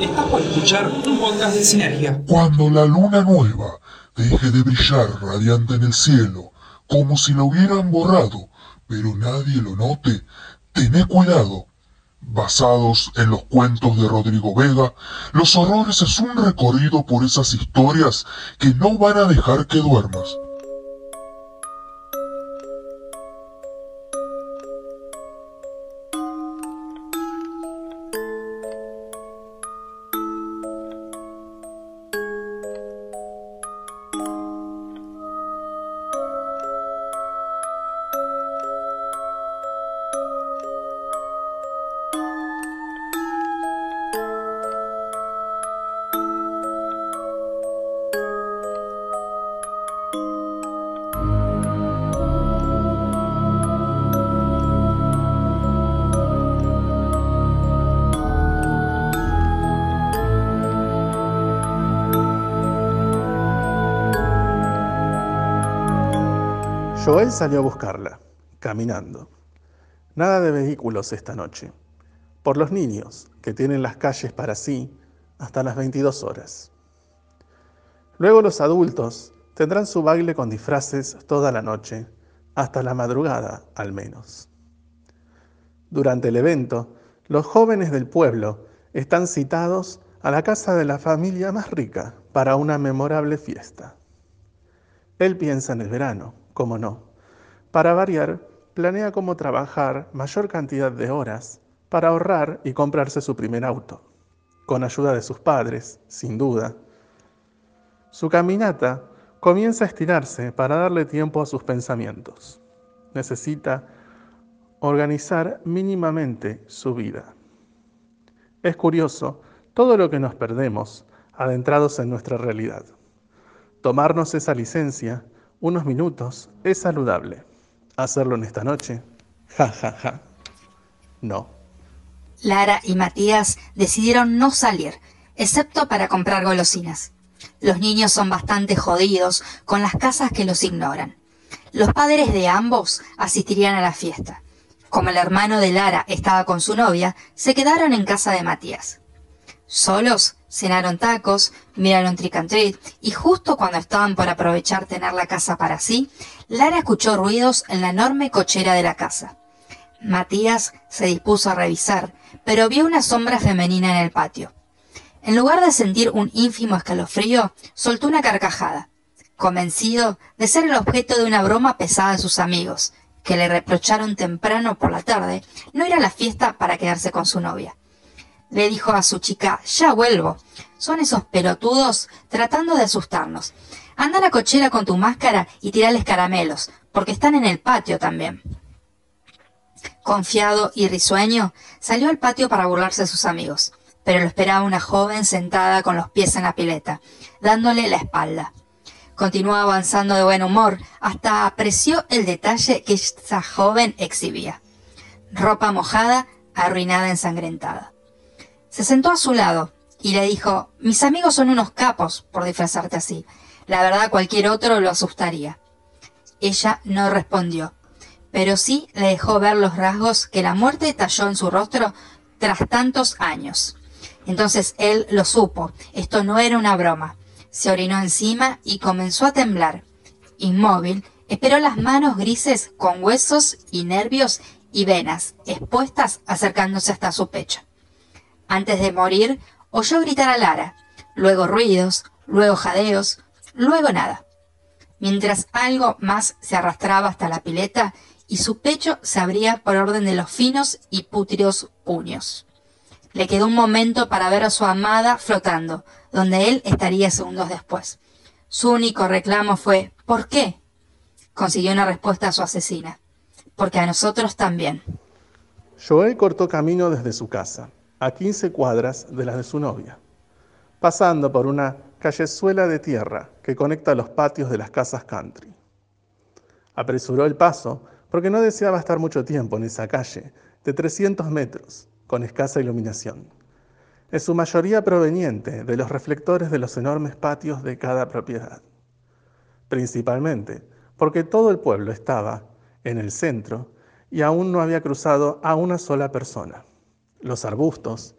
Estás por escuchar un podcast de Sinergia. Cuando la luna nueva deje de brillar radiante en el cielo, como si la hubieran borrado, pero nadie lo note, tened cuidado. Basados en los cuentos de Rodrigo Vega, Los Horrores es un recorrido por esas historias que no van a dejar que duermas. Joel salió a buscarla, caminando. Nada de vehículos esta noche. Por los niños, que tienen las calles para sí hasta las 22 horas. Luego los adultos tendrán su baile con disfraces toda la noche, hasta la madrugada al menos. Durante el evento, los jóvenes del pueblo están citados a la casa de la familia más rica para una memorable fiesta. Él piensa en el verano, cómo no. Para variar, planea cómo trabajar mayor cantidad de horas para ahorrar y comprarse su primer auto, con ayuda de sus padres, sin duda. Su caminata comienza a estirarse para darle tiempo a sus pensamientos. Necesita organizar mínimamente su vida. Es curioso todo lo que nos perdemos adentrados en nuestra realidad. Tomarnos esa licencia unos minutos es saludable. Hacerlo en esta noche, ja, ja, ja, no. Lara y Matías decidieron no salir, excepto para comprar golosinas. Los niños son bastante jodidos con las casas que los ignoran. Los padres de ambos asistirían a la fiesta. Como el hermano de Lara estaba con su novia, se quedaron en casa de Matías. Solos, cenaron tacos, miraron treat, y justo cuando estaban por aprovechar tener la casa para sí, Lara escuchó ruidos en la enorme cochera de la casa. Matías se dispuso a revisar, pero vio una sombra femenina en el patio. En lugar de sentir un ínfimo escalofrío, soltó una carcajada, convencido de ser el objeto de una broma pesada de sus amigos, que le reprocharon temprano por la tarde no ir a la fiesta para quedarse con su novia le dijo a su chica, ya vuelvo. Son esos pelotudos tratando de asustarnos. Anda a la cochera con tu máscara y tirales caramelos, porque están en el patio también. Confiado y risueño, salió al patio para burlarse de sus amigos, pero lo esperaba una joven sentada con los pies en la pileta, dándole la espalda. Continuó avanzando de buen humor hasta apreció el detalle que esa joven exhibía. Ropa mojada, arruinada, ensangrentada. Se sentó a su lado y le dijo, mis amigos son unos capos por disfrazarte así. La verdad cualquier otro lo asustaría. Ella no respondió, pero sí le dejó ver los rasgos que la muerte talló en su rostro tras tantos años. Entonces él lo supo, esto no era una broma. Se orinó encima y comenzó a temblar. Inmóvil, esperó las manos grises con huesos y nervios y venas expuestas acercándose hasta su pecho. Antes de morir, oyó gritar a Lara, luego ruidos, luego jadeos, luego nada. Mientras algo más se arrastraba hasta la pileta y su pecho se abría por orden de los finos y pútridos puños. Le quedó un momento para ver a su amada flotando, donde él estaría segundos después. Su único reclamo fue ¿Por qué? Consiguió una respuesta a su asesina. Porque a nosotros también. Joel cortó camino desde su casa a 15 cuadras de las de su novia, pasando por una callezuela de tierra que conecta los patios de las casas country. Apresuró el paso porque no deseaba estar mucho tiempo en esa calle de 300 metros con escasa iluminación, en su mayoría proveniente de los reflectores de los enormes patios de cada propiedad, principalmente porque todo el pueblo estaba en el centro y aún no había cruzado a una sola persona los arbustos,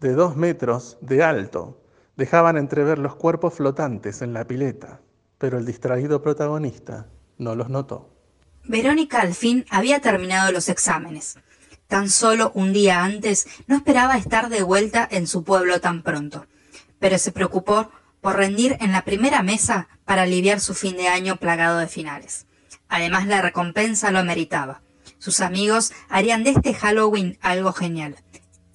de dos metros de alto dejaban entrever los cuerpos flotantes en la pileta, pero el distraído protagonista no los notó. Verónica al fin había terminado los exámenes. Tan solo un día antes no esperaba estar de vuelta en su pueblo tan pronto, pero se preocupó por rendir en la primera mesa para aliviar su fin de año plagado de finales. Además la recompensa lo meritaba. Sus amigos harían de este Halloween algo genial,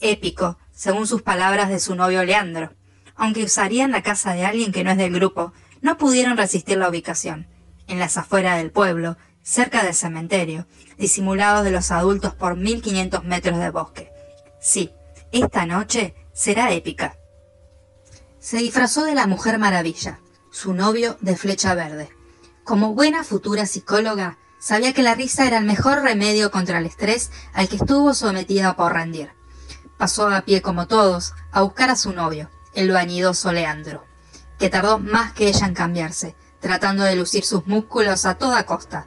épico, según sus palabras de su novio Leandro. Aunque usarían la casa de alguien que no es del grupo, no pudieron resistir la ubicación. En las afueras del pueblo, cerca del cementerio, disimulados de los adultos por 1500 metros de bosque. Sí, esta noche será épica. Se disfrazó de la Mujer Maravilla, su novio de flecha verde. Como buena futura psicóloga, sabía que la risa era el mejor remedio contra el estrés al que estuvo sometida por rendir. Pasó a pie como todos a buscar a su novio, el vanidoso Leandro, que tardó más que ella en cambiarse, tratando de lucir sus músculos a toda costa.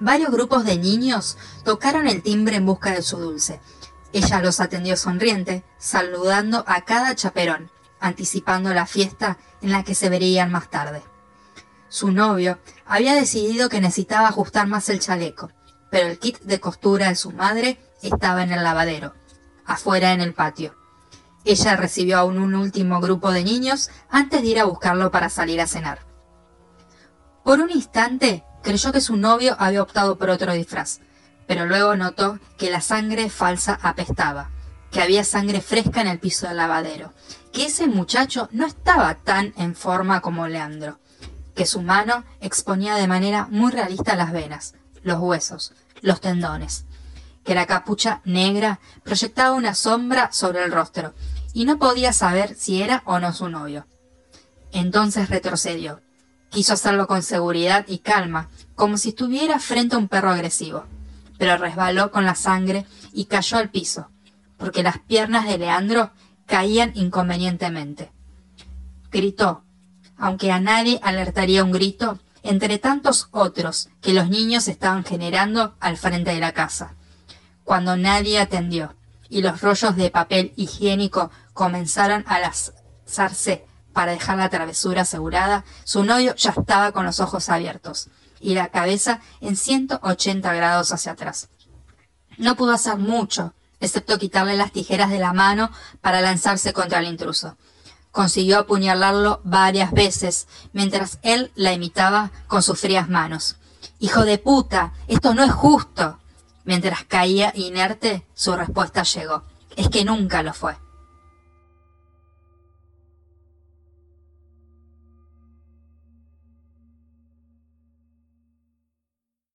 Varios grupos de niños tocaron el timbre en busca de su dulce. Ella los atendió sonriente, saludando a cada chaperón, anticipando la fiesta en la que se verían más tarde. Su novio había decidido que necesitaba ajustar más el chaleco, pero el kit de costura de su madre estaba en el lavadero, afuera en el patio. Ella recibió a un último grupo de niños antes de ir a buscarlo para salir a cenar. Por un instante creyó que su novio había optado por otro disfraz, pero luego notó que la sangre falsa apestaba, que había sangre fresca en el piso del lavadero, que ese muchacho no estaba tan en forma como Leandro, que su mano exponía de manera muy realista las venas, los huesos, los tendones, que la capucha negra proyectaba una sombra sobre el rostro, y no podía saber si era o no su novio. Entonces retrocedió. Quiso hacerlo con seguridad y calma, como si estuviera frente a un perro agresivo, pero resbaló con la sangre y cayó al piso, porque las piernas de Leandro caían inconvenientemente. Gritó, aunque a nadie alertaría un grito, entre tantos otros que los niños estaban generando al frente de la casa. Cuando nadie atendió y los rollos de papel higiénico comenzaron a lanzarse para dejar la travesura asegurada, su novio ya estaba con los ojos abiertos y la cabeza en 180 grados hacia atrás. No pudo hacer mucho, excepto quitarle las tijeras de la mano para lanzarse contra el intruso. Consiguió apuñalarlo varias veces, mientras él la imitaba con sus frías manos. Hijo de puta, esto no es justo. Mientras caía inerte, su respuesta llegó. Es que nunca lo fue.